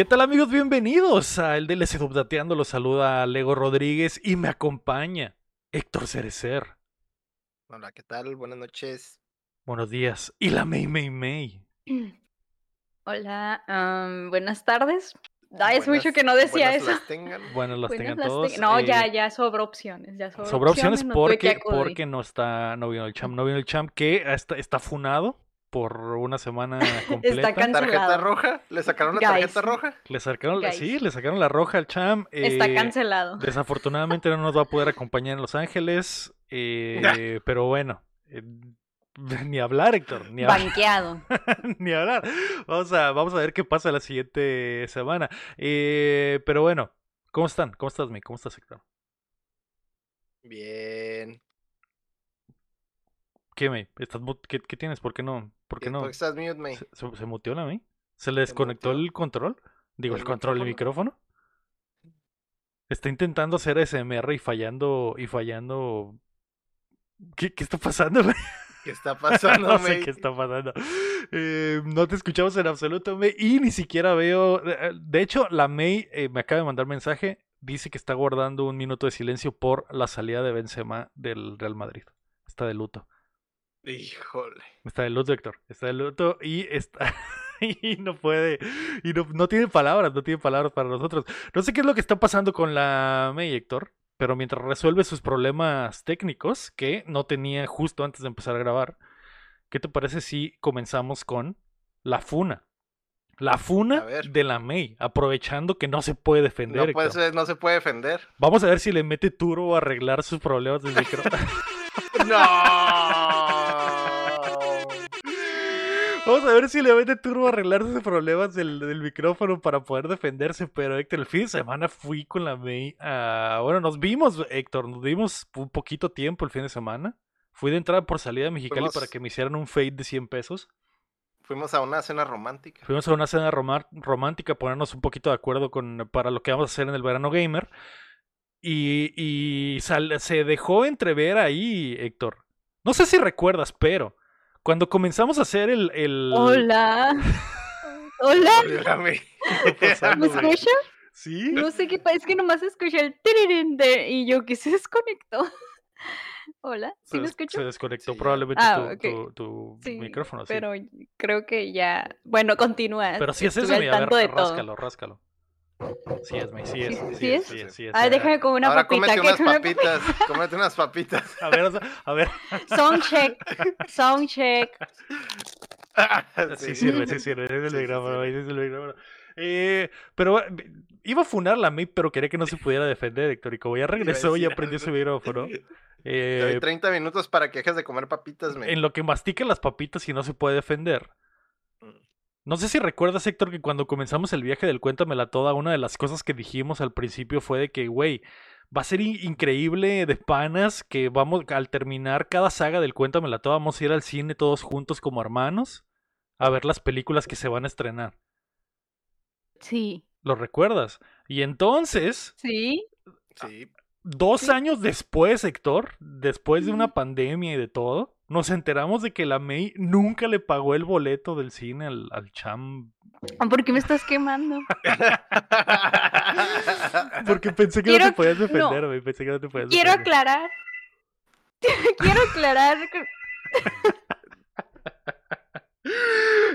¿Qué tal amigos? Bienvenidos a el DLC Dubdateando. Los saluda Lego Rodríguez y me acompaña Héctor Cerecer. Hola, ¿qué tal? Buenas noches. Buenos días. Y la May May May. Hola, buenas tardes. Ay, es Buenas- mucho que no decía buenas eso. las tengan. Bueno, las Buenas tengan las todos. No, eh, ya, ya sobró opciones. Ya sobró, opciones no que porque, porque no está, no vino el champ, no vino el champ que está, está funado por una semana completa. cancelado. ¿Tarjeta roja? ¿Le sacaron una Guys. tarjeta roja? Le sacaron, Guys. sí, le sacaron la roja al champ. Está eh, cancelado. Desafortunadamente no nos va a poder acompañar en Los Ángeles, eh, pero bueno, eh, ni hablar, Héctor, ni hablar. Banqueado. Ni hablar. Vamos a, vamos a ver qué pasa la siguiente semana. Eh, pero bueno, ¿cómo están? ¿Cómo estás, mi? ¿Cómo estás, Héctor? Bien. ¿Qué, me? ¿Estás ¿Qué, qué tienes? ¿Por qué no? ¿Por qué ¿Por no? estás mute, me? ¿Se, se, se muteó la mi? ¿Se le desconectó el control? Digo, el, ¿El control del micrófono. Está intentando hacer ASMR y fallando, y fallando. ¿Qué, qué está pasando, güey? ¿Qué está pasando, no sé me? qué está pasando. Eh, no te escuchamos en absoluto, May. Y ni siquiera veo. eh, De hecho, la May eh, me acaba de mandar mensaje. Dice que está guardando un minuto de silencio por la salida de Benzema del Real Madrid. Está de luto. Híjole. Está de luto, Héctor. Está de luto y está. Y no puede. Y no, no tiene palabras, no tiene palabras para nosotros. No sé qué es lo que está pasando con la May, Héctor. Pero mientras resuelve sus problemas técnicos, que no tenía justo antes de empezar a grabar, ¿qué te parece si comenzamos con la funa? La funa de la May, aprovechando que no se puede defender. No, puede ser- no se puede defender. Vamos a ver si le mete turbo a arreglar sus problemas del micrófono. ¡No! Vamos a ver si le mete turbo a arreglar sus problemas del, del micrófono para poder defenderse. Pero Héctor, el fin de semana fui con la May. a- bueno, nos vimos, Héctor, nos vimos un poquito tiempo el fin de semana. Fui de entrada por salida de Mexicali Fuimos- para que me hicieran un fade de 100 pesos. Fuimos a una cena romántica. Fuimos a una cena roma- romántica, ponernos un poquito de acuerdo con, para lo que vamos a hacer en el verano gamer. Y, y sal- se dejó entrever ahí, Héctor. No sé si recuerdas, pero cuando comenzamos a hacer el... el... Hola. Hola. Hola, me. escucha? ¿Sí? No sé qué pasa. Es que nomás escuché el tirirín de y yo que se desconectó. Hola. ¿Sí se, me escucho? se desconectó Sí, probablemente Ah, tu, tu- tu Sí, micrófono. sí. pero creo que ya. Bueno, continúa. Pero sí es eso, mira, a ver, ráscalo, ráscalo. Sí es, May, sí es, Sí- es, es. sí es, sí es. Ah, déjame como una Ahora papita. cómete unas una papitas. Cómete unas papitas. A ver, a ver. Sound check. Sound check. Sí sirve, sí sirve. ese Es el Sí, sí micrófono, es el micrófono. Eh, pero eh, iba a funar la May, pero quería que no se pudiera defender, Héctor. Y como ya regresó y aprendió algo. su micrófono, Te eh, doy 30 minutos para que dejes de comer papitas, me. en lo que mastica las papitas y no se puede defender. No sé si recuerdas, Héctor, que cuando comenzamos el viaje del Cuéntamela Toda, una de las cosas que dijimos al principio fue de que, güey, va a ser in- increíble de panas que vamos, al terminar cada saga del Cuéntamela Toda, vamos a ir al cine todos juntos como hermanos a ver las películas que se van a estrenar. Sí. ¿Lo recuerdas? Y entonces, Sí. Sí. dos Sí. años después, Héctor, después de una pandemia y de todo, nos enteramos de que la May nunca le pagó el boleto del cine al, al cham. ¿Por qué me estás quemando? Porque pensé que no te podías no. defender, güey, Pensé que no te podías Quiero defender. aclarar. Quiero aclarar.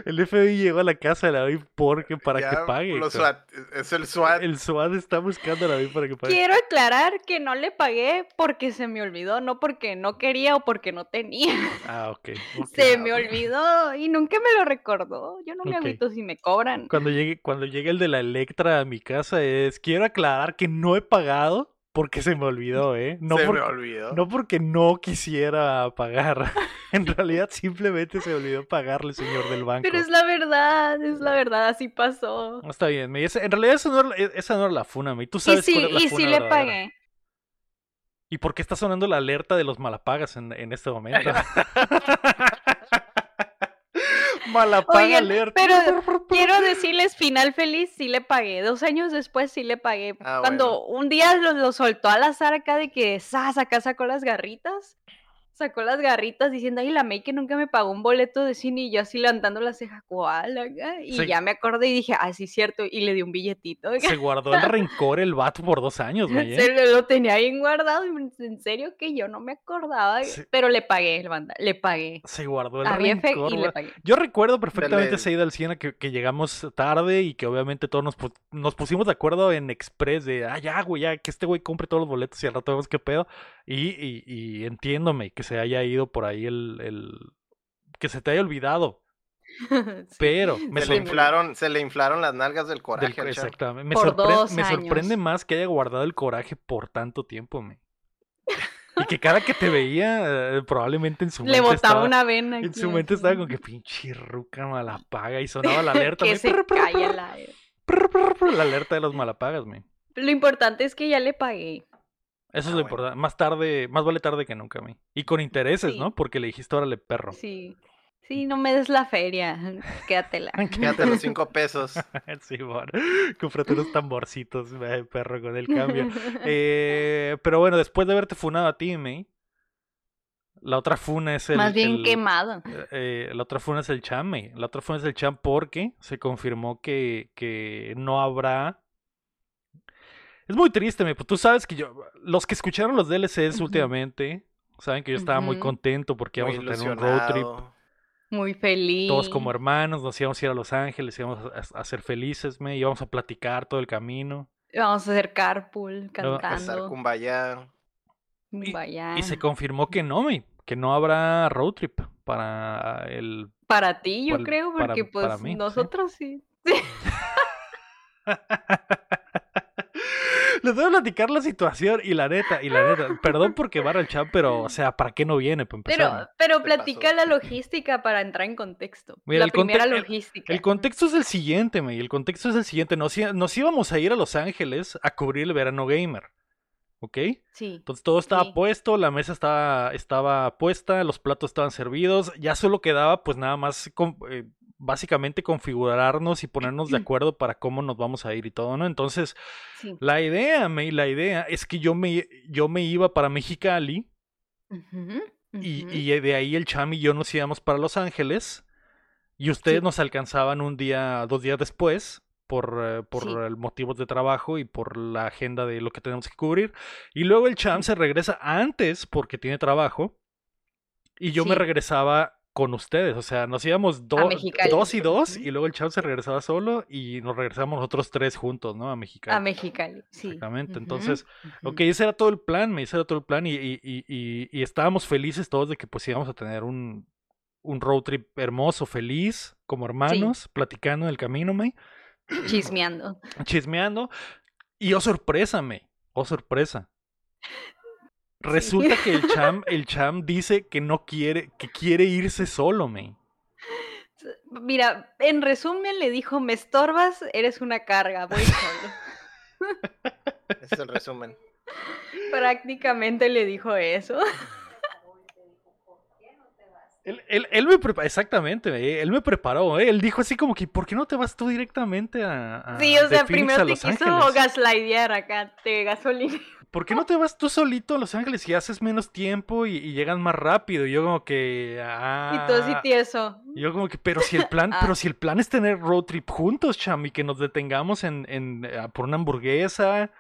El FBI llegó a la casa de la May porque para Ya, que pague. los Héctor. SWAT, es el SWAT. El SWAT está buscando a la May para que pague. Quiero aclarar que no le pagué porque se me olvidó, no porque no quería o porque no tenía. Ah, ok. ok. Se me olvidó y nunca me lo recordó. Yo no me Ok. agüito si me cobran. Cuando llegue, cuando llegue el de la Electra a mi casa es, quiero aclarar que no he pagado porque se me olvidó, ¿eh? No, se por- me olvidó. no porque no quisiera pagar. en realidad simplemente se olvidó pagarle, señor del banco. Pero es la verdad, es la verdad, así pasó. No está bien, en realidad esa no, era, la- esa no era la funa, me. Tú Y sabes sí, cuál es la y funa sí le verdadera. pagué. ¿Y por qué está sonando la alerta de los malapagas en, en este momento? Malapaga Oigan, alerta. pero quiero decirles, final feliz, sí le pagué. Dos años después sí le pagué. Ah, Cuando un día lo, lo soltó al azar acá de que ¡zas! acá sacó las garritas. Sacó las garritas diciendo, ay, la May que nunca me pagó un boleto de cine y yo así levantando la ceja, ¿cuál? acá?". Y Sí. ya me acordé y dije, ah, sí, cierto, y le di un billetito. acá. Se guardó el rencor el vato por dos años, güey. ¿eh? Se lo, lo tenía bien guardado, y en serio que yo no me acordaba, Sí. pero le pagué, banda, le pagué. Se guardó el Había rencor. y le pagué. Yo recuerdo perfectamente Dale. esa ida al cine que, que llegamos tarde y que obviamente todos nos pusimos de acuerdo en Express de, ah, ya, güey, ya, que este güey compre todos los boletos y al rato vemos qué pedo. Y, y, y entiéndome que se haya ido por ahí el, el- que se te haya olvidado. Sí. Pero me, Se le, inflaron, se le inflaron las nalgas del del- coraje Cham. exactamente, me, Por sorpre- dos me sorprende más que haya guardado el coraje por tanto tiempo, me. Y que cada que te veía, eh, probablemente en su Le mente botaba estaba- una vena. En su mente estaba como que pinche ruca malapaga y sonaba la alerta. que me, se prr, prr, la... prr, prr, prr, la alerta de los malapagas, me. Lo importante es que ya le pagué. Eso es Ah, lo bueno. importante. Más tarde, más vale tarde que nunca, me. Y con intereses, Sí. ¿no? Porque le dijiste, órale, perro. Sí. Sí, no me des la feria. Quédatela. Quédate los cinco pesos. sí, bueno. Cómprate unos tamborcitos, eh, perro, con el cambio. Eh, pero bueno, después de haberte funado a ti, me. La otra funa es el. Más bien el- quemado. eh, la otra funa es el Cham. La otra funa es el Cham porque se confirmó que, que no habrá. Es muy triste, me. Pues tú sabes que yo. Los que escucharon los DLCs últimamente últimamente saben que yo estaba muy contento porque Muy íbamos a tener un road trip. Muy feliz. Todos como hermanos, nos íbamos a ir a Los Ángeles, íbamos a, a ser felices, me. Íbamos a platicar todo el camino. Vamos a hacer carpool, cantando. Kumbaya. y- Vaya. Y se confirmó que no, me. Que no habrá road trip para el Para ti, yo Para- creo, para- porque pues para mí, sí. nosotros sí. Les voy a platicar la situación y la neta, y la neta, perdón por quemar al chat, pero, o sea, ¿para qué no viene? Para empezar, Pero, pero platica la logística para entrar en contexto. Mira, la el primera logística. El contexto es el siguiente, me, el contexto es el siguiente. Nos, nos íbamos a ir a Los Ángeles a cubrir el verano gamer, ¿ok? Sí. Entonces todo estaba Sí. puesto, la mesa estaba, estaba puesta, los platos estaban servidos, ya solo quedaba pues nada más con- eh, básicamente configurarnos y ponernos de acuerdo para cómo nos vamos a ir y todo, ¿no? Entonces Sí. la idea, me, la idea es que yo me, yo me iba para Mexicali Ujú, y, y de ahí el Cham y yo nos íbamos para Los Ángeles y ustedes Sí. nos alcanzaban un día, dos días después por, eh, por Sí. eh, motivos de trabajo y por la agenda de lo que tenemos que cubrir. Y luego el Cham se regresa antes porque tiene trabajo y yo me regresaba con ustedes, o sea, nos íbamos do- dos y dos y luego el Cham se regresaba solo y nos regresamos nosotros tres juntos, ¿no? A Mexicali. A Mexicali, sí. Exactamente, entonces. Ok, ese era todo el plan, me ese era todo el plan y, y- y- y- y estábamos felices todos de que pues íbamos a tener un, un road trip hermoso, feliz, como hermanos, platicando en el camino, me, Chismeando. chismeando. Y oh sorpresa, me, oh sorpresa. Resulta que el cham, el cham dice que no quiere, que quiere irse solo, me. Mira, en resumen le dijo, me estorbas, eres una carga, voy solo. Ese es el resumen. Prácticamente le dijo eso. Él, él- él me preparó, exactamente, me, él me preparó, ¿eh? él dijo así como que, ¿por qué no te vas tú directamente a, a- Sí, o sea, Phoenix primero a te Los quiso gaslightear acá, te gasolina. ¿Por qué no te vas tú solito a Los Ángeles y haces menos tiempo y, y llegas más rápido? Y yo como que... Ah, Y todo así tieso. yo como que, pero si el plan, Ah. pero si el plan es tener road trip juntos, cham, y que nos detengamos en, en eh, por una hamburguesa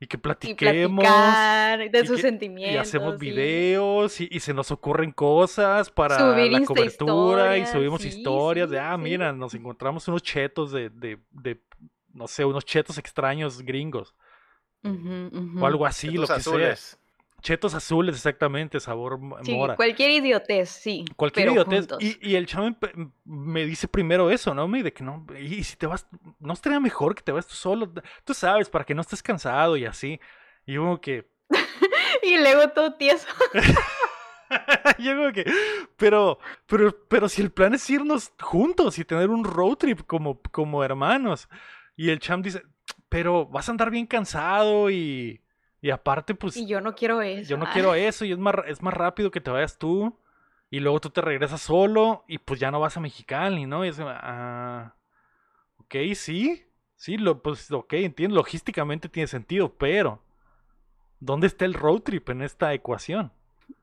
y que Y platiquemos platicar de y sus que- sentimientos. y hacemos sí. videos y, y se nos ocurren cosas para Subir la cobertura y subimos sí, historias de, ah, mira, nos encontramos unos chetos de, de, de, no sé, unos chetos extraños gringos O algo así, lo que sea. azules. Chetos azules, exactamente, sabor Sí, mora. cualquier idiotez, sí. Cualquier pero idiotez. Y, y el chavo me, me dice primero eso, ¿no? Me de que no, y si te vas, no estaría mejor que te vas tú solo, tú sabes, para que no estés cansado y así. Y yo como que, Y luego todo tieso. yo como que, pero, pero, pero si el plan es irnos juntos y tener un road trip como, como hermanos. Y el cham dice, pero vas a andar bien cansado y, y aparte, pues, Y yo no quiero eso. Yo no ah. quiero eso y es más, es más rápido que te vayas tú y luego tú te regresas solo y pues ya no vas a Mexicali, ¿no? Y es, ah, ok, sí, sí, lo, pues ok, entiendo, logísticamente tiene sentido, pero ¿dónde está el road trip en esta ecuación?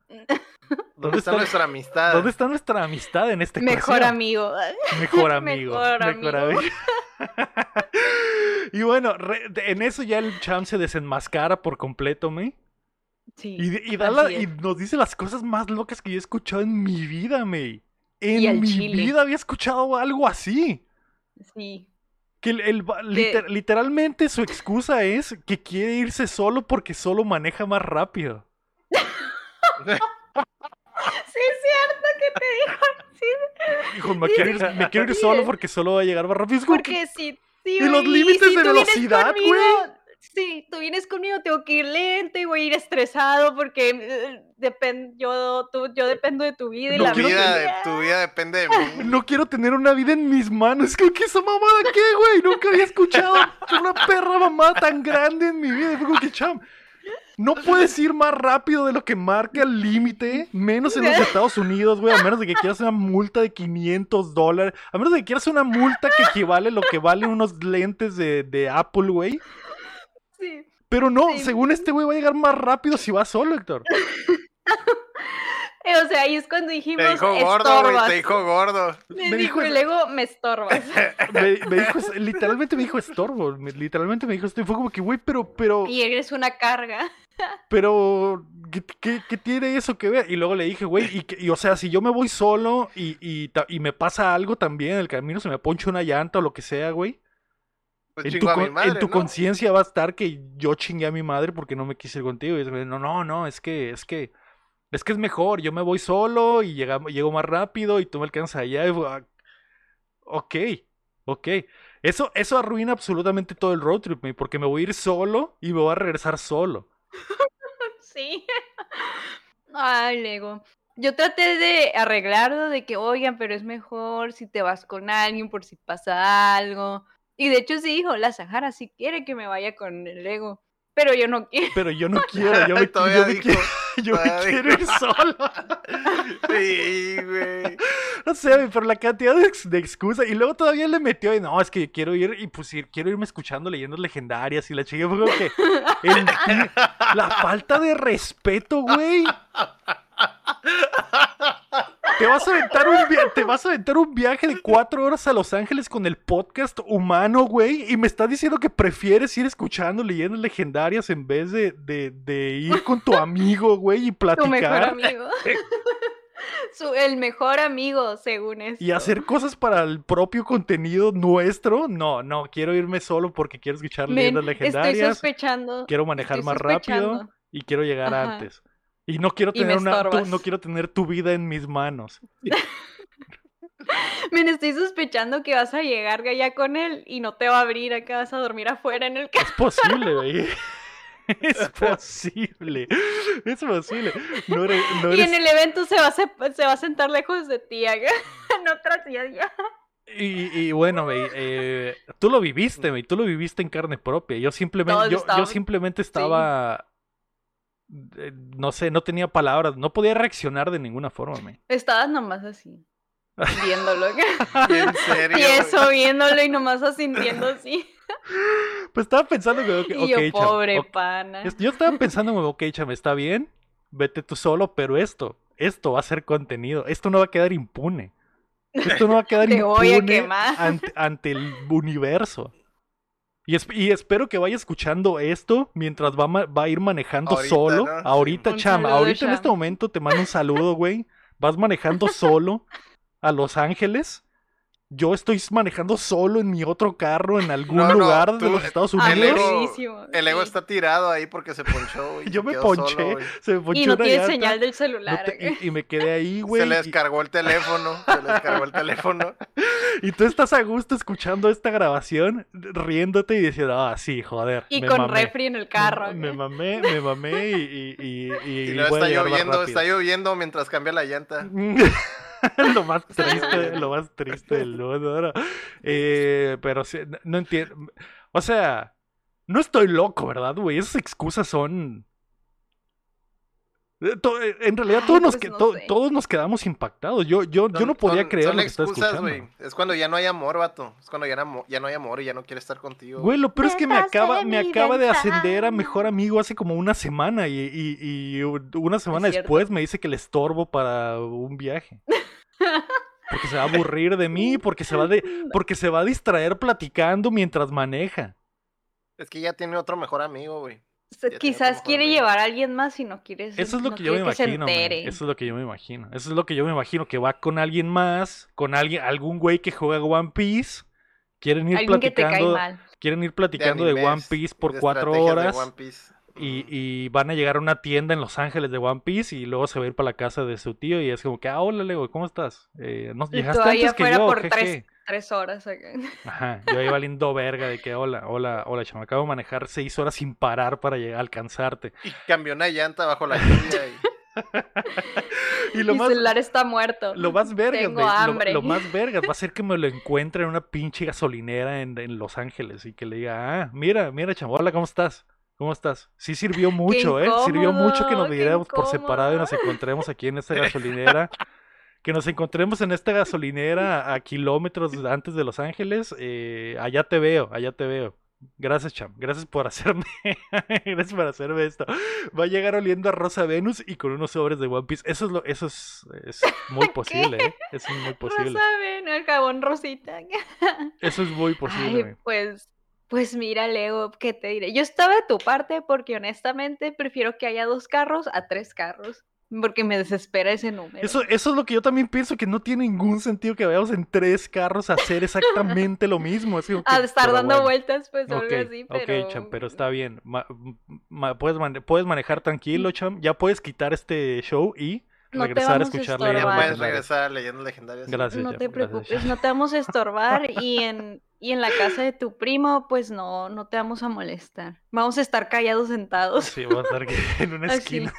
¿Dónde está está- nuestra amistad? ¿Dónde está nuestra amistad en este Mejor amigo. Mejor amigo. Mejor mejor amigo. Y bueno, re- en eso ya el champ se desenmascara por completo, me. Sí. Y, y da la- así es. y nos dice las cosas más locas que yo he escuchado en mi vida, me. Y En mi chile. vida había escuchado algo así. Sí. Que el, el va- liter- literalmente su excusa es que quiere irse solo porque solo maneja más rápido. Sí, es cierto que te dijo. Sí, Dijo, me quiero ir, me quiero ir solo porque solo va a llegar más rápido. Porque si, si ¿Y los límites si de velocidad, güey? Sí, tú vienes conmigo, tengo que ir lento y voy a ir estresado porque eh, depend, yo, tú, yo dependo de tu vida y No la vida, de- tu vida depende de mí. No quiero tener una vida en mis manos. ¿Qué, qué esa mamada qué, güey? Nunca había escuchado una perra mamada tan grande en mi vida. Fue como que, cham, no puedes ir más rápido de lo que marca el límite, menos en los Estados Unidos, güey, a menos de que quieras una multa de 500 dólares, a menos de que quieras una multa que equivale a lo que valen unos lentes de, de Apple, güey. Sí. Pero no, Sí. según este güey va a llegar más rápido si va solo, Héctor. O sea, ahí es cuando dijimos Te dijo gordo, güey, estorbas. te dijo gordo. Me, me dijo dijo y luego me estorbas. Me, me dijo, literalmente me dijo estorbo, me- literalmente me dijo esto y fue como que, güey, pero, pero... y eres una carga. Pero, ¿qué, qué- qué tiene eso que ver? Y luego le dije, güey, y, que- y, o sea, si yo me voy solo y, y, me pasa algo también en el camino, se me ponche una llanta o lo que sea, güey. Pues En tu, chingo a mi con- madre, en tu ¿no? conciencia va a estar que yo chingué a mi madre porque no me quise ir contigo. Y es, güey, no, no, no, es que, es que, es que es mejor. Yo me voy solo y llegamos, llego más rápido y tú me alcanzas allá. y ah, ok, ok. Eso, eso arruina absolutamente todo el road trip, porque me voy a ir solo y me voy a regresar solo. Sí. Ay, Lego. Yo traté de arreglarlo, de que, oigan, pero es mejor si te vas con alguien por si pasa algo. Y de hecho sí dijo, la Sahara sí quiere que me vaya con el Lego, pero yo no quiero. Pero yo no quiero, yo me, yo me quiero, yo me quiero ir solo. Sí, güey. No sé, pero la cantidad de, de excusas. Y luego todavía le metió, y no, es que quiero ir, y pues ir- quiero irme escuchando leyendas legendarias. Y la chica fue como que. el la falta de respeto, güey. Te vas, a aventar un te vas a aventar un viaje de cuatro horas a Los Ángeles con el podcast humano, güey. Y me estás diciendo que prefieres ir escuchando leyendas legendarias en vez de, de- de ir con tu amigo, güey, y Tu mejor platicar. amigo. Su, el mejor amigo, según esto. Y hacer cosas para el propio contenido nuestro. No, no, quiero irme solo porque quiero escuchar Men, leyendas estoy legendarias. sospechando. Quiero manejar estoy más rápido y quiero llegar Ajá. antes. Y no quiero Y me tener una tu- no quiero tener tu vida en mis manos. Men, estoy sospechando que vas a llegar ya con él y no te va a abrir, acá vas a dormir afuera en el carro. Es posible, güey. Es posible. Es posible. No eres, no Y en el evento se va a, se, se va a sentar lejos de ti, acá, en otra silla. y, y bueno, güey, eh, tú lo viviste, güey. Tú lo viviste en carne propia. Yo simplemente, yo, simplemente estaba. Eh, No sé, no tenía palabras. No podía reaccionar de ninguna forma, güey. Estabas nomás así, viéndolo. En serio. Y güey. eso, viéndolo y nomás asintiendo así. Pues estaba pensando que, ok, Y yo, ok, cham, pobre pana. Yo estaba pensando, ok, cham, está bien, vete tú solo, pero esto, esto va a ser contenido, esto no va a quedar impune. Esto no va a quedar Te voy a impune quemar. ante, ante el universo. Y, es- y espero que vaya escuchando esto mientras va, va a ir manejando Ahorita, solo. ¿no? Ahorita, Un cham, ahorita en este momento te mando un saludo, güey. Vas manejando solo a Los Ángeles. Yo estoy manejando solo en mi otro carro en algún No, no, lugar de los Estados el Unidos. ego- Aburridísimo, El ego está tirado ahí porque se ponchó, güey. Yo me ponché, solo, se me ponchó Y no tiene llanta, señal del no celular. te- y, y me quedé ahí, güey. Se le y- descargó el teléfono. Se le descargó el teléfono. Y, tú estás a gusto escuchando esta grabación, riéndote y diciendo, ah, sí, joder. Y me con mamé, refri en el carro. Me, me mamé, me mamé y, y, y, y- Y y a está lloviendo, está lloviendo mientras cambia la llanta. lo más triste, lo más triste del mundo. Eh, pero sí, no, no entiendo. O sea, no estoy loco, ¿verdad, güey? Esas excusas son. Eh, eh, En realidad todos, Ay, nos, pues que- no to- sé. todos nos quedamos impactados. Yo, yo, yo no podía son- creer son lo que estaba escuchando. Es cuando ya no hay amor, vato. Es cuando ya no, ya no hay amor y ya no quiere estar contigo. Güey, lo peor es que me acaba, de me acaba de ascender a mejor amigo hace como una semana y, y- y una semana después me dice que le estorbo para un viaje. Porque se va a aburrir de mí, porque se va de, porque se va a distraer platicando mientras maneja. Es que ya tiene otro mejor amigo, güey. Ya Quizás quiere amigo. llevar a alguien más y no quiere Eso es lo no que yo me imagino. Eso es lo que yo me imagino. Eso es lo que yo me imagino que va con alguien más, con alguien, algún güey que juega One Piece. Quieren ir Alguien que te cae platicando, mal. quieren ir platicando de, One Piece por de cuatro estrategias de horas. One Piece. Y, y van a llegar a una tienda en Los Ángeles de One Piece y luego se va a ir para la casa de su tío y es como que, ah, hola Lego, ¿cómo estás? Eh, no, llegaste ahí antes que afuera yo, por jeje". tres, tres horas. acá. Ajá, yo ahí valiendo verga de que, hola, hola, hola, chama, acabo de manejar seis horas sin parar para llegar a alcanzarte. Y cambió una llanta bajo la lluvia. Y... Y lo Mi más, celular está muerto. lo más vergas, Tengo hambre. Lo, más vergas va a ser que me lo encuentre en una pinche gasolinera en, en Los Ángeles y que le diga, ah, mira, mira, chamo, hola, ¿cómo estás? ¿Cómo estás? Sí sirvió mucho, ¿eh? Sirvió mucho que nos viéramos por separado y nos encontremos aquí en esta gasolinera. Que nos encontremos en esta gasolinera a kilómetros antes de Los Ángeles. eh, allá te veo, allá te veo. Gracias, Cham. Gracias por hacerme. Gracias por hacerme esto. Va a llegar oliendo a Rosa Venus y con unos sobres de One Piece. Eso es lo, eso es, es muy posible, ¿eh? Eso es muy posible. Rosa ven, el jabón rosita. Eso es muy posible. Ay, pues, pues mira, Leo, ¿qué te diré? Yo estaba de tu parte porque honestamente prefiero que haya dos carros a tres carros. Porque me desespera ese número. Eso, eso es lo que yo también pienso que no tiene ningún sentido que vayamos en tres carros a hacer exactamente lo mismo. que- a estar dando bueno. vueltas, pues algo así, pero. ok, Cham, pero está bien. Ma- ma- puedes, mane- puedes manejar tranquilo, Cham. Ya puedes quitar este show y No regresar a escuchar leyendas puedes regresar a leyendas legendarias. Gracias, No Cham, te preocupes, no te vamos a estorbar y en, y en la casa de tu primo, pues no, no te vamos a molestar. Vamos a estar callados sentados. Sí, va a estar en una esquina.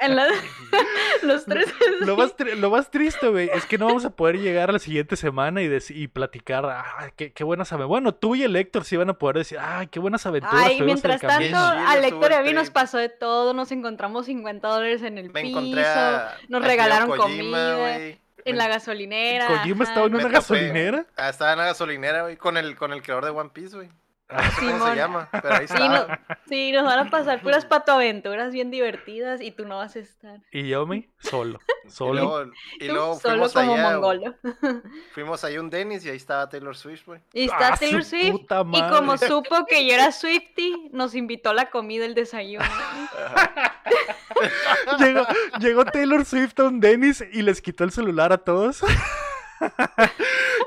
En la- los tres. Lo más, tri- lo más triste, güey, es que no vamos a poder llegar a la siguiente semana y, y platicar. Ah, qué, qué buenas aventuras. Bueno, tú y el Héctor sí van a poder decir, ay, qué buenas aventuras. Ay, tuvimos en el mientras tanto, camino". camino. a Sí, Lector y a mí nos pasó de todo, nos encontramos 50 dólares en el Me piso, encontré a. nos a regalaron Kojima, comida. En la gasolinera. Kojima ajá. estaba en una gasolinera. Ah, estaba en la gasolinera, güey, con el, con el creador de One Piece, güey. Cómo Simón. se llama, pero ahí Sí, estaba. no- Sí, nos van a pasar puras patoaventuras bien divertidas y tú no vas a estar. Y yo me solo. Y Solo. luego, y luego solo fuimos como allá, mongolo. fuimos allá a un Dennis y ahí estaba Taylor Swift, güey. Y está ¡Ah, Taylor Swift. puta Y como supo que yo era Swifty, nos invitó a la comida, el desayuno. llegó, llegó Taylor Swift a un Dennis y les quitó el celular a todos.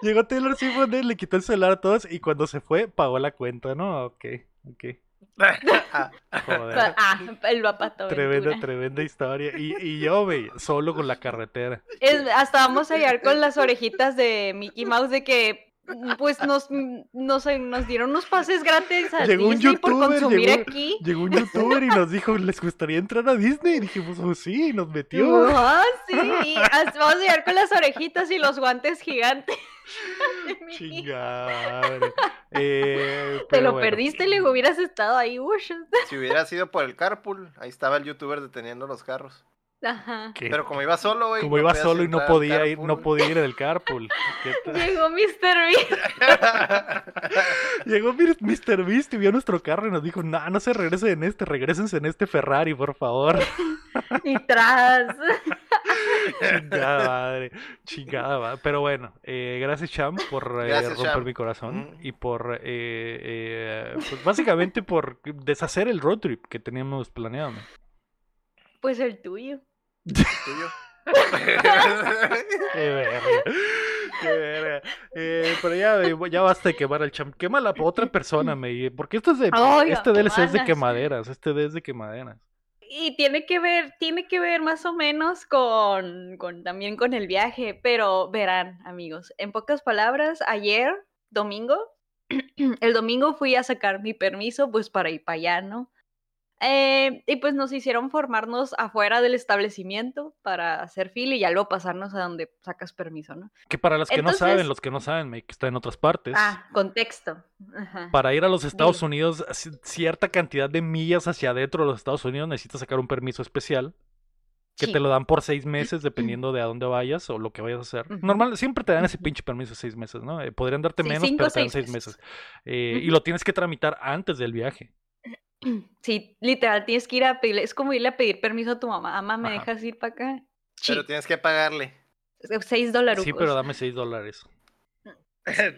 Llegó Taylor Swift le quitó el celular a todos y cuando se fue pagó la cuenta, ¿no? Ok, ok. Ah, Joder. Ah, el papato. Tremenda, tremenda historia. Y, y yo, güey, solo con la carretera. Es, hasta vamos a llegar con las orejitas de Mickey Mouse de que pues nos, nos, nos dieron unos pases gratis a Llegó un Disney por youtuber, consumir llegó- aquí. Llegó un youtuber y nos dijo, ¿les gustaría entrar a Disney? Y dijimos, oh, sí, y nos metió. Ah, sí, vamos a llegar con las orejitas y los guantes gigantes. madre. Eh, Te lo bueno. perdiste, le hubieras estado ahí. ush. si hubiera sido por el carpool, ahí estaba el youtuber deteniendo los carros. Ajá. ¿Qué? Pero como iba solo, güey. Como no iba solo y no podía ir, no carpool. podía ir en el carpool. Llegó Mr. Beast. Llegó Mr. Beast y vio nuestro carro y nos dijo, no, no se regresen en este, regresense en este Ferrari, por favor. y tras. Chingada madre, chingada madre. Pero bueno, eh, gracias Cham por eh, Gracias, romper Cham. mi corazón Mm. y por, eh, eh, pues básicamente por deshacer el road trip que teníamos planeado. ¿no? Pues el tuyo. Tuyo. Qué verga, qué verga. Eh, pero ya, eh, ya basta de quemar al Cham. Quema a la otra persona, me, porque esto es de, este DLC es de quemaderas, este D es de quemaderas. Y tiene que ver, tiene que ver más o menos con, con también con el viaje, pero verán, amigos, en pocas palabras, ayer, domingo, el domingo fui a sacar mi permiso, pues para ir para allá, ¿no? Eh, y pues nos hicieron formarnos afuera del establecimiento para hacer fila y ya luego pasarnos a donde sacas permiso, ¿no? Que para los que no saben, los que no saben, que está en otras partes. Ah, contexto. Ajá. Para ir a los Estados. Unidos, ci- cierta cantidad de millas hacia adentro de los Estados Unidos necesitas sacar un permiso especial que Sí. te lo dan por seis meses dependiendo de a dónde vayas o lo que vayas a hacer. Ujú. Normal, siempre te dan ese pinche permiso de seis meses, ¿no? Eh, podrían darte Sí, menos, cinco pero te dan seis meses. meses. Eh, Y lo tienes que tramitar antes del viaje. Sí, literal, tienes que ir a pedirle, es como irle a pedir permiso a tu mamá. Mamá, ¿me Ajá. dejas ir para acá? Pero Sí, tienes que pagarle. seis dólares. Sí, pero dame seis dólares.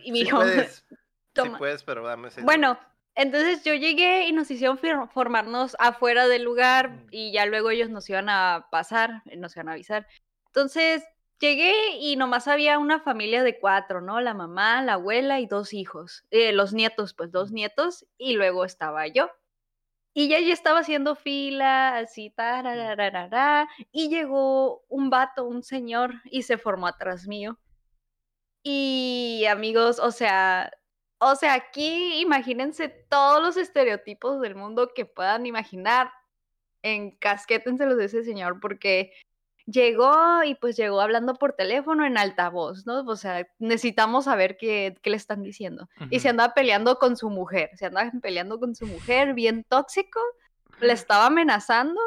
Y me Sí dijo, puedes, sí puedes, pero dame seis Bueno, dólares. entonces yo llegué y nos hicieron formarnos afuera del lugar Mm. y ya luego ellos nos iban a pasar, eh, nos iban a avisar. Entonces llegué y nomás había una familia de cuatro, ¿no? La mamá, la abuela y dos hijos. Eh, los nietos, pues dos nietos y luego estaba yo. Y ya yo estaba haciendo fila, así, tararararara, y llegó un vato, un señor, y se formó atrás mío. Y amigos, o sea, o sea, aquí imagínense todos los estereotipos del mundo que puedan imaginar. Encasquétenselos de ese señor, porque llegó y pues llegó hablando por teléfono en altavoz, ¿no? O sea, necesitamos saber qué, qué le están diciendo. Y se andaba peleando con su mujer, se andaba peleando con su mujer, bien tóxico, le estaba amenazando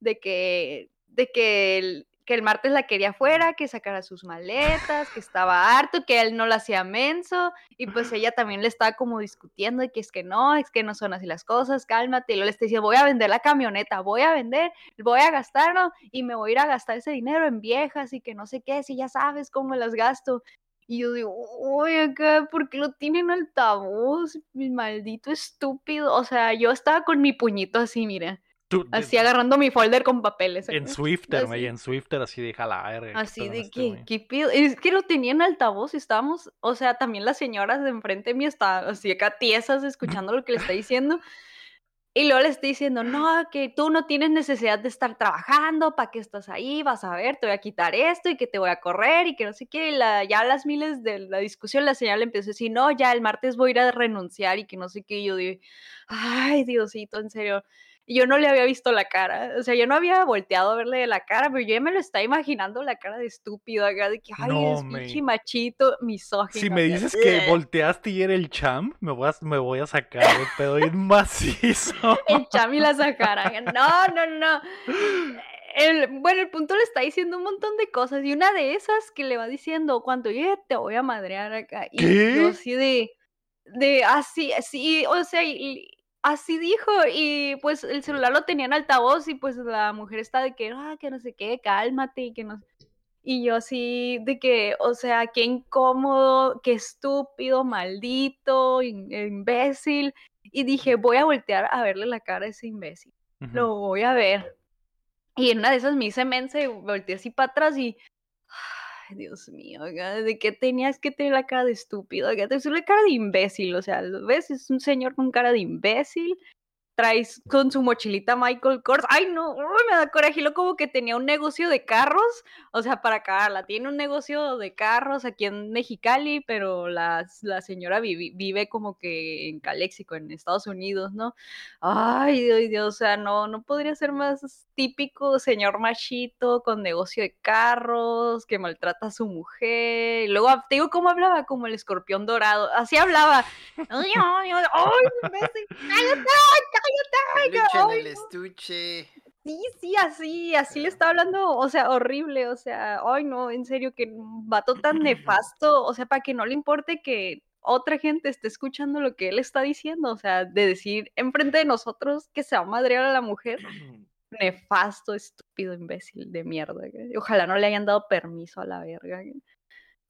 de que, de que el, que el martes la quería fuera, que sacara sus maletas, que estaba harto, que él no la hacía menso, y pues ella también le estaba como discutiendo de que es que no, es que no son así las cosas, cálmate, y luego le está diciendo, voy a vender la camioneta, voy a vender, voy a gastarlo, y me voy a ir a gastar ese dinero en viejas, y que no sé qué, si ya sabes cómo las gasto, y yo digo, uy, acá, ¿por qué lo tienen altavoz? Mi maldito estúpido. O sea, yo estaba con mi puñito así, mira. Tú, de- Así agarrando mi folder con papeles. en Swifter, así. en Swifter, así de jala verga, ¿qué Así de este que, güey? ¿qué pido? Es que lo tenían altavoz y estábamos, o sea, también las señoras de enfrente mío estaban así acá tiesas escuchando lo que le está diciendo. Y luego le estoy diciendo, no, que tú no tienes necesidad de estar trabajando, ¿para qué estás ahí? Vas a ver, te voy a quitar esto y que te voy a correr y que no sé qué. Y la, ya las miles de la discusión, la señora le empezó a decir, no, ya el martes voy a ir a renunciar y que no sé qué. Y yo digo, ay, Diosito, en serio. Y yo no le había visto la cara, o sea, yo no había volteado a verle la cara, pero yo ya me lo estaba imaginando la cara de estúpido acá, de que, ay, No, es pinche machito, misógino. Si me dices que volteaste y era el champ, me voy a, me voy a sacar de pedo bien macizo. El chami la sacara. No, no, no. El, bueno, el punto le está diciendo un montón de cosas y una de esas que le va diciendo, cuando llegue te voy a madrear acá. Y ¿Qué? yo así de, de así, así, o sea, y- así dijo y pues el celular lo tenía en altavoz y pues la mujer está de que, ah, que no sé qué, cálmate y que no sé. Y yo así de que, o sea, qué incómodo, qué estúpido, maldito, in- imbécil. Y dije, voy a voltear a verle la cara a ese imbécil. Lo voy a ver. Y en una de esas me hice mensa y volteé así para atrás y. Dios mío, ¿de qué tenías que tener la cara de estúpido? Oiga, Te la cara de imbécil, o sea, ¿lo ves? Es un señor con cara de imbécil. Traes con su mochilita Michael Kors. Ay, no, me da coraje. Luego como que tenía un negocio de carros, o sea, para acabarla. Tiene un negocio de carros aquí en Mexicali, pero la, la señora vive, vive como que en Caléxico, en Estados Unidos, ¿no? Ay, Dios, Dios, o sea, no, no podría ser más típico señor machito con negocio de carros, que maltrata a su mujer. Y luego, te digo cómo hablaba, como el escorpión dorado. Así hablaba. Ay, ay, ay, ay, Peluche en el estuche. Sí, sí, así, así le está hablando, o sea, horrible, o sea, ay no, en serio, que vato tan nefasto, o sea, para que no le importe que otra gente esté escuchando lo que él está diciendo, o sea, de decir enfrente de nosotros que se va a madrear a la mujer, nefasto, estúpido, imbécil de mierda. Ojalá no le hayan dado permiso a la verga.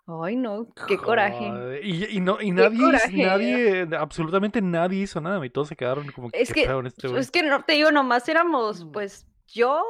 Ay, no, qué coraje. Joder, Y, y no, y nadie, coraje. nadie, absolutamente nadie hizo nada, y todos se quedaron como Es ¿qué que, en este güey? es que no te digo, nomás éramos, Mm. pues, yo,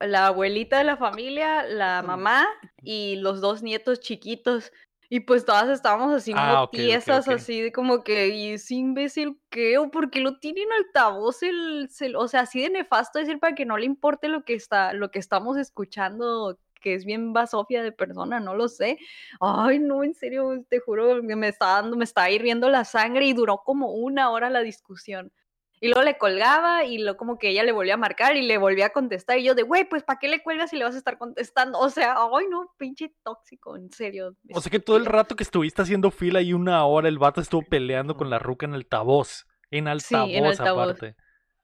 la abuelita de la familia, la Mm. mamá y los dos nietos chiquitos. Y pues todas estábamos así como Ah, ok, ok, tiesas, ok. así de como que, ¿y ese imbécil qué? ¿O por qué lo tiene en altavoz el, cel- o sea, así de nefasto decir para que no le importe lo que está, lo que estamos escuchando, que es bien basofia de persona, no lo sé. Ay, no, en serio, te juro que me está dando, me está hirviendo la sangre y duró como una hora la discusión. Y luego le colgaba y luego como que ella le volvía a marcar y le volvía a contestar. Y yo de, güey, pues ¿para qué le cuelgas si le vas a estar contestando? O sea, ay no, pinche tóxico, en serio. O sea que todo el rato que estuviste haciendo fila y una hora el vato estuvo peleando con la ruca en altavoz. En altavoz, en altavoz. aparte.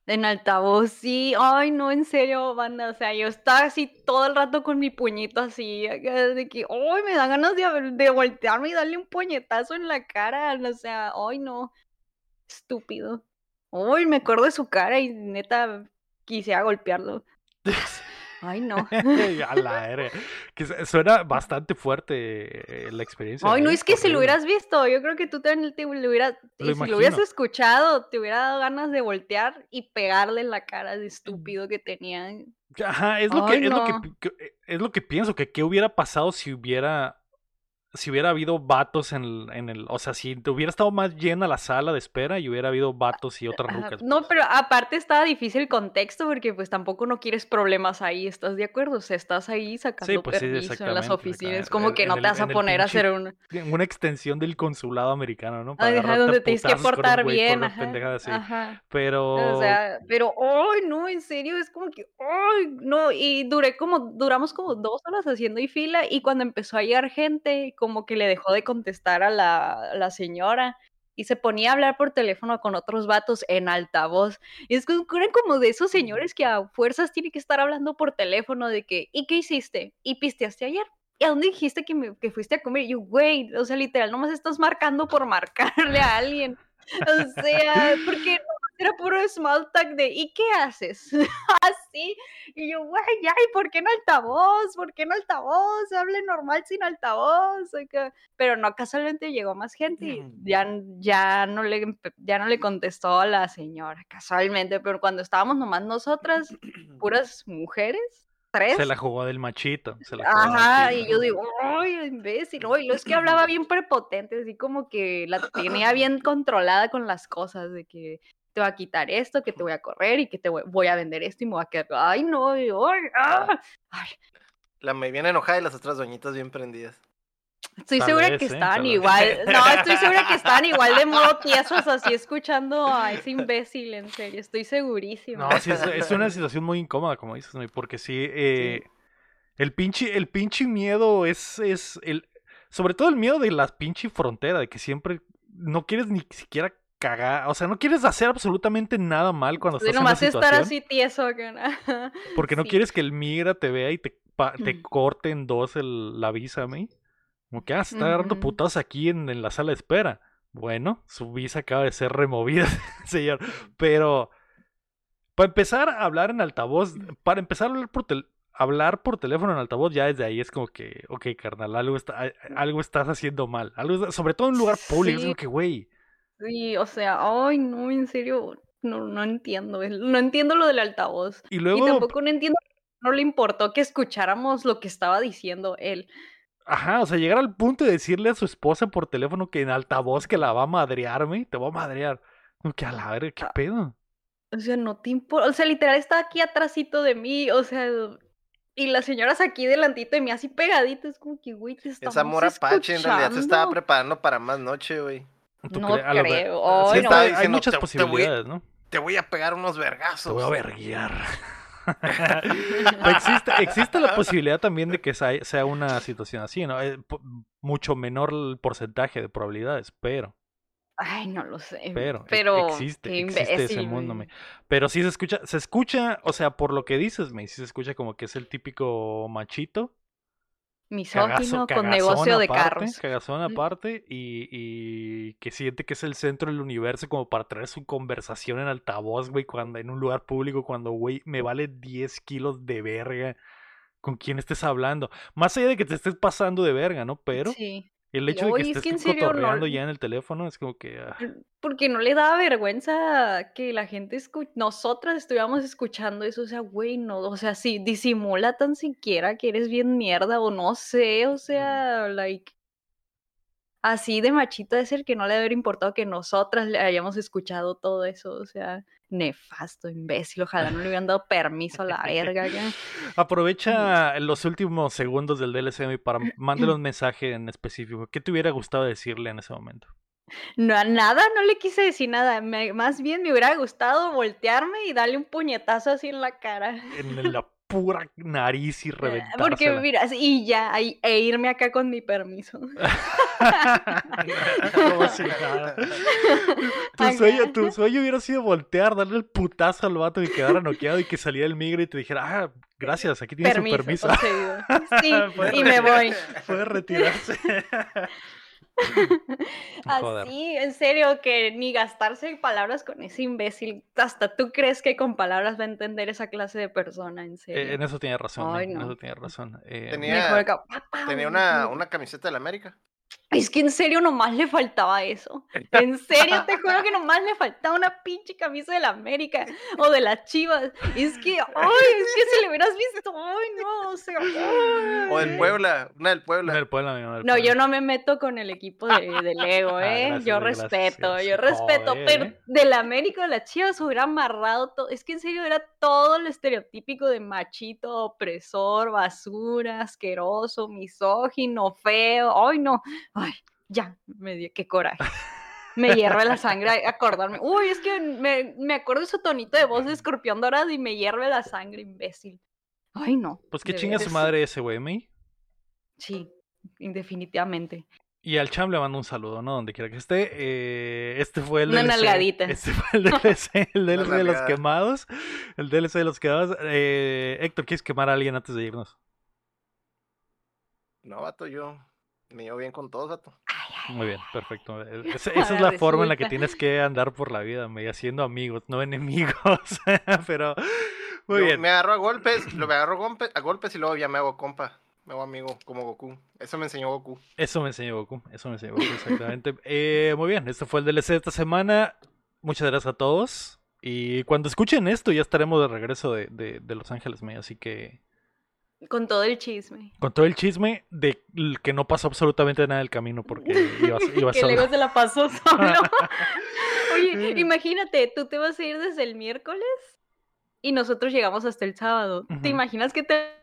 En altavoz, sí. Ay, no, en serio, banda. O sea, yo estaba así todo el rato con mi puñito así, de que, ay, me da ganas de, de voltearme y darle un puñetazo en la cara. O sea, ay, no. Estúpido. Uy, me acuerdo de su cara y neta quisiera golpearlo. Ay, no. a la verga. Que su- suena bastante fuerte eh, la experiencia. Ay, no, es que si lo hubieras visto, yo creo que tú también te lo hubieras, Lo y si lo hubieras escuchado, te hubiera dado ganas de voltear y pegarle en la cara de estúpido que tenía. Ajá, es lo Ay, que, es lo que- eh, es lo que pienso, que qué hubiera pasado si hubiera si hubiera habido vatos en el, en el, o sea, si te hubiera estado más llena la sala de espera y hubiera habido vatos y otras rucas. No, pero aparte estaba difícil el contexto porque pues tampoco no quieres problemas ahí, ¿estás de acuerdo? O sea, estás ahí sacando pues sí, permiso en las oficinas, acá, como que no el- te vas a poner a hacer un... Una extensión del consulado americano, ¿no? Ay, ajá, donde tienes que portar bien, ajá, así. ajá. Pero O sea, pero, ay, no, en serio, es como que, ay, no, y duré como, duramos como dos horas haciendo y fila, y cuando empezó a llegar gente, como que le dejó de contestar a la, a la señora, y se ponía a hablar por teléfono con otros vatos en altavoz. Y es que eran como de esos señores que a fuerzas tienen que estar hablando por teléfono de que, ¿y qué hiciste? ¿Y pisteaste ayer? ¿Y a dónde dijiste que, me- que fuiste a comer? Y yo, güey, o sea, literal, nomás estás marcando por marcarle a alguien. O sea, porque era puro small talk de ¿y qué haces? Así. Y yo, güey, ya, ¿y por qué no altavoz? ¿Por qué no altavoz? Hable normal sin altavoz. acá". Pero no, casualmente llegó más gente y ya, ya, no le, ya no le contestó a la señora, casualmente. Pero cuando estábamos nomás nosotras, puras mujeres, tres. se la jugó del machito. se la jugó del Ajá, machito. y yo digo, ay, imbécil, no, y lo es que hablaba bien prepotente, así como que la tenía bien controlada con las cosas, de que te voy a quitar esto, que te voy a correr y que te voy, voy a vender esto y me voy a quedar, ay, no, ay, ah". Ay, La me viene enojada y las otras doñitas bien prendidas. estoy Tal segura vez, que ¿eh? vez. igual, no, estoy segura que estaban igual de modo tiesos, así escuchando a ese imbécil, en serio, estoy segurísima. No, sí, es, es una situación muy incómoda, como dices, ¿no? porque sí, eh, el pinche, el pinche miedo es, es el, sobre todo el miedo de la pinche frontera, de que siempre no quieres ni siquiera cagar, o sea, no quieres hacer absolutamente nada mal cuando estás en nomás una estar así tieso, que porque no sí. quieres que el migra te vea y te, pa- te Mm. corte en dos el, la visa, ¿me? Como que, ah, se está agarrando Ujú. putados aquí en, en la sala de espera. Bueno, su visa acaba de ser removida, señor. Pero, para empezar a hablar en altavoz, para empezar a hablar por, tel- hablar por teléfono en altavoz, ya desde ahí es como que, ok, carnal, algo, está, a- algo estás haciendo mal. Algo, está- sobre todo en un lugar público, es como que, güey. Sí, o sea, ay, no, en serio, no, no entiendo, no entiendo lo del altavoz. Y Y luego, tampoco no entiendo, no le importó que escucháramos lo que estaba diciendo él. ajá, o sea, llegar al punto de decirle a su esposa por teléfono que en altavoz que la va a madrearme, te va a madrear. Como que a la verga, ¿qué Ah. pedo? O sea, no te importa, o sea, literal está aquí atrásito de mí, o sea, y las señoras aquí delantito de mí, así pegaditas, como que, güey, te estamos Esa mora Apache en realidad se estaba escuchando. preparando para más noche, güey. ¿Tú No creo, Sí, no. hay muchas "Te- te voy- posibilidades, ¿no? Te voy a pegar unos Te vergazos. voy a verguiar. Existe, existe la posibilidad también de que sea, una situación así, ¿no? Eh, mucho menor el porcentaje de probabilidades, pero, Ay, no lo sé, pero, pero existe, existe ese mundo, me. Pero sí se escucha, se escucha, o sea, por lo que dices, me, sí se escucha como que es el típico machito, Misógino cagazo, con negocio de carros. cagazón aparte, y, y que siente que es el centro del universo como para traer su conversación en altavoz, güey, cuando en un lugar público, cuando, güey, me vale 10 kilos de verga con quién estés hablando. Más allá de que te estés pasando de verga, ¿no? Pero Sí. El hecho de que Oye, es estés que en serio no- cotorreando ya en el teléfono es como que... ah, Porque no le daba vergüenza que la gente escu- nosotras estuviéramos escuchando eso, o sea, güey, no, o sea, sí, disimula tan siquiera que eres bien mierda o no sé, o sea, like, así de machito de ser que no le haber importado que nosotras le hayamos escuchado todo eso, o sea, nefasto, imbécil, ojalá no le hubieran dado permiso a la verga. ya. Aprovecha los últimos segundos del DLC para mándale un mensaje en específico. ¿Qué te hubiera gustado decirle en ese momento? No, a nada, no le quise decir nada. me- más bien me hubiera gustado voltearme y darle un puñetazo así en la cara. En la pura nariz y Eh, Porque mira, y ya, e irme acá con mi permiso. Como si nada. Tu sueño, tu sueño hubiera sido voltear, darle el putazo al vato y quedara noqueado y que saliera el migre y te dijera, ah, gracias, aquí tienes Permiso, su permiso. Sí, y me voy. Puede retirarse. Joder. Así, en serio, que ni gastarse palabras con ese imbécil. Hasta tú crees que con palabras va a entender esa clase de persona, en Eh, serio. en eso tiene razón, Ay, eh, en eso tiene razón. Eh, Tenía-. Tenía una, una camiseta de la América. Es que en serio nomás le faltaba eso. En serio, te juro que nomás le faltaba una pinche camisa de la América o de las Chivas. Es que, ay, es que si le hubieras visto, ay, no, o sea, ay. O del Puebla, una del Puebla. del pueblo, amigo, del No, pueblo. yo no me meto con el equipo de, de Lego, Ah, ¿eh? gracias, yo gracias, respeto, yo respeto, Joder, pero ¿eh? del América o de las Chivas hubiera amarrado todo. Es que en serio era todo lo estereotípico de machito, opresor, basura, asqueroso, misógino, feo. Ay, no. Ay, ya, me dio, qué coraje. Me hierve la sangre acordarme. Uy, es que me, me acuerdo de su tonito de voz de escorpión dorado y me hierve la sangre, imbécil. Ay, no. Pues que de chinga su madre ese güey, May. Sí, indefinitivamente. Y al Cham le mando un saludo, ¿no? Donde quiera que esté. Eh, este fue el Una DLC. nalgadita. Este fue el DLC, el DLC de los quemados. El DLC de los quemados. Eh, Héctor, ¿quieres quemar a alguien antes de irnos? No, vato, yo me llevo bien con todos, vato. Muy bien, perfecto. Esa, esa es la forma en la que tienes que andar por la vida, May, haciendo amigos, no enemigos. Pero, muy Yo bien. Me agarro a golpes, lo me agarro a golpe- a golpes y luego ya me hago compa. Me hago amigo, como Goku. Eso me enseñó Goku. Eso me enseñó Goku. Eso me enseñó Goku, exactamente. Eh, muy bien, este fue el DLC de esta semana. Muchas gracias a todos. Y cuando escuchen esto, ya estaremos de regreso de, de- de Los Ángeles, May. Así que, Con todo el chisme. con todo el chisme de que no pasó absolutamente nada del camino, porque ibas, ibas que hablar. se la pasó solo. Oye, imagínate, tú te vas a ir desde el miércoles y nosotros llegamos hasta el sábado. ¿Te imaginas que te...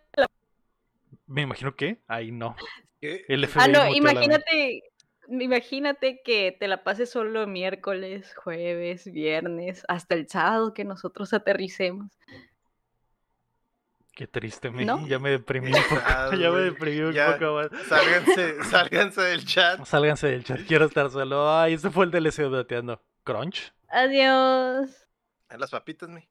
Me imagino que ahí no. ¿Qué? El Ah, FBI no, la- imagínate, imagínate que te la pases solo miércoles, jueves, viernes, hasta el sábado que nosotros aterricemos. Qué triste, me, ¿No? ya me deprimí un poco. Ah, ya me deprimí un ya. poco más. Sálganse, sálganse del chat. Sálganse del chat, quiero estar solo. Ay, este fue el DLC de Dateando. Crunch. Adiós. A las papitas, me.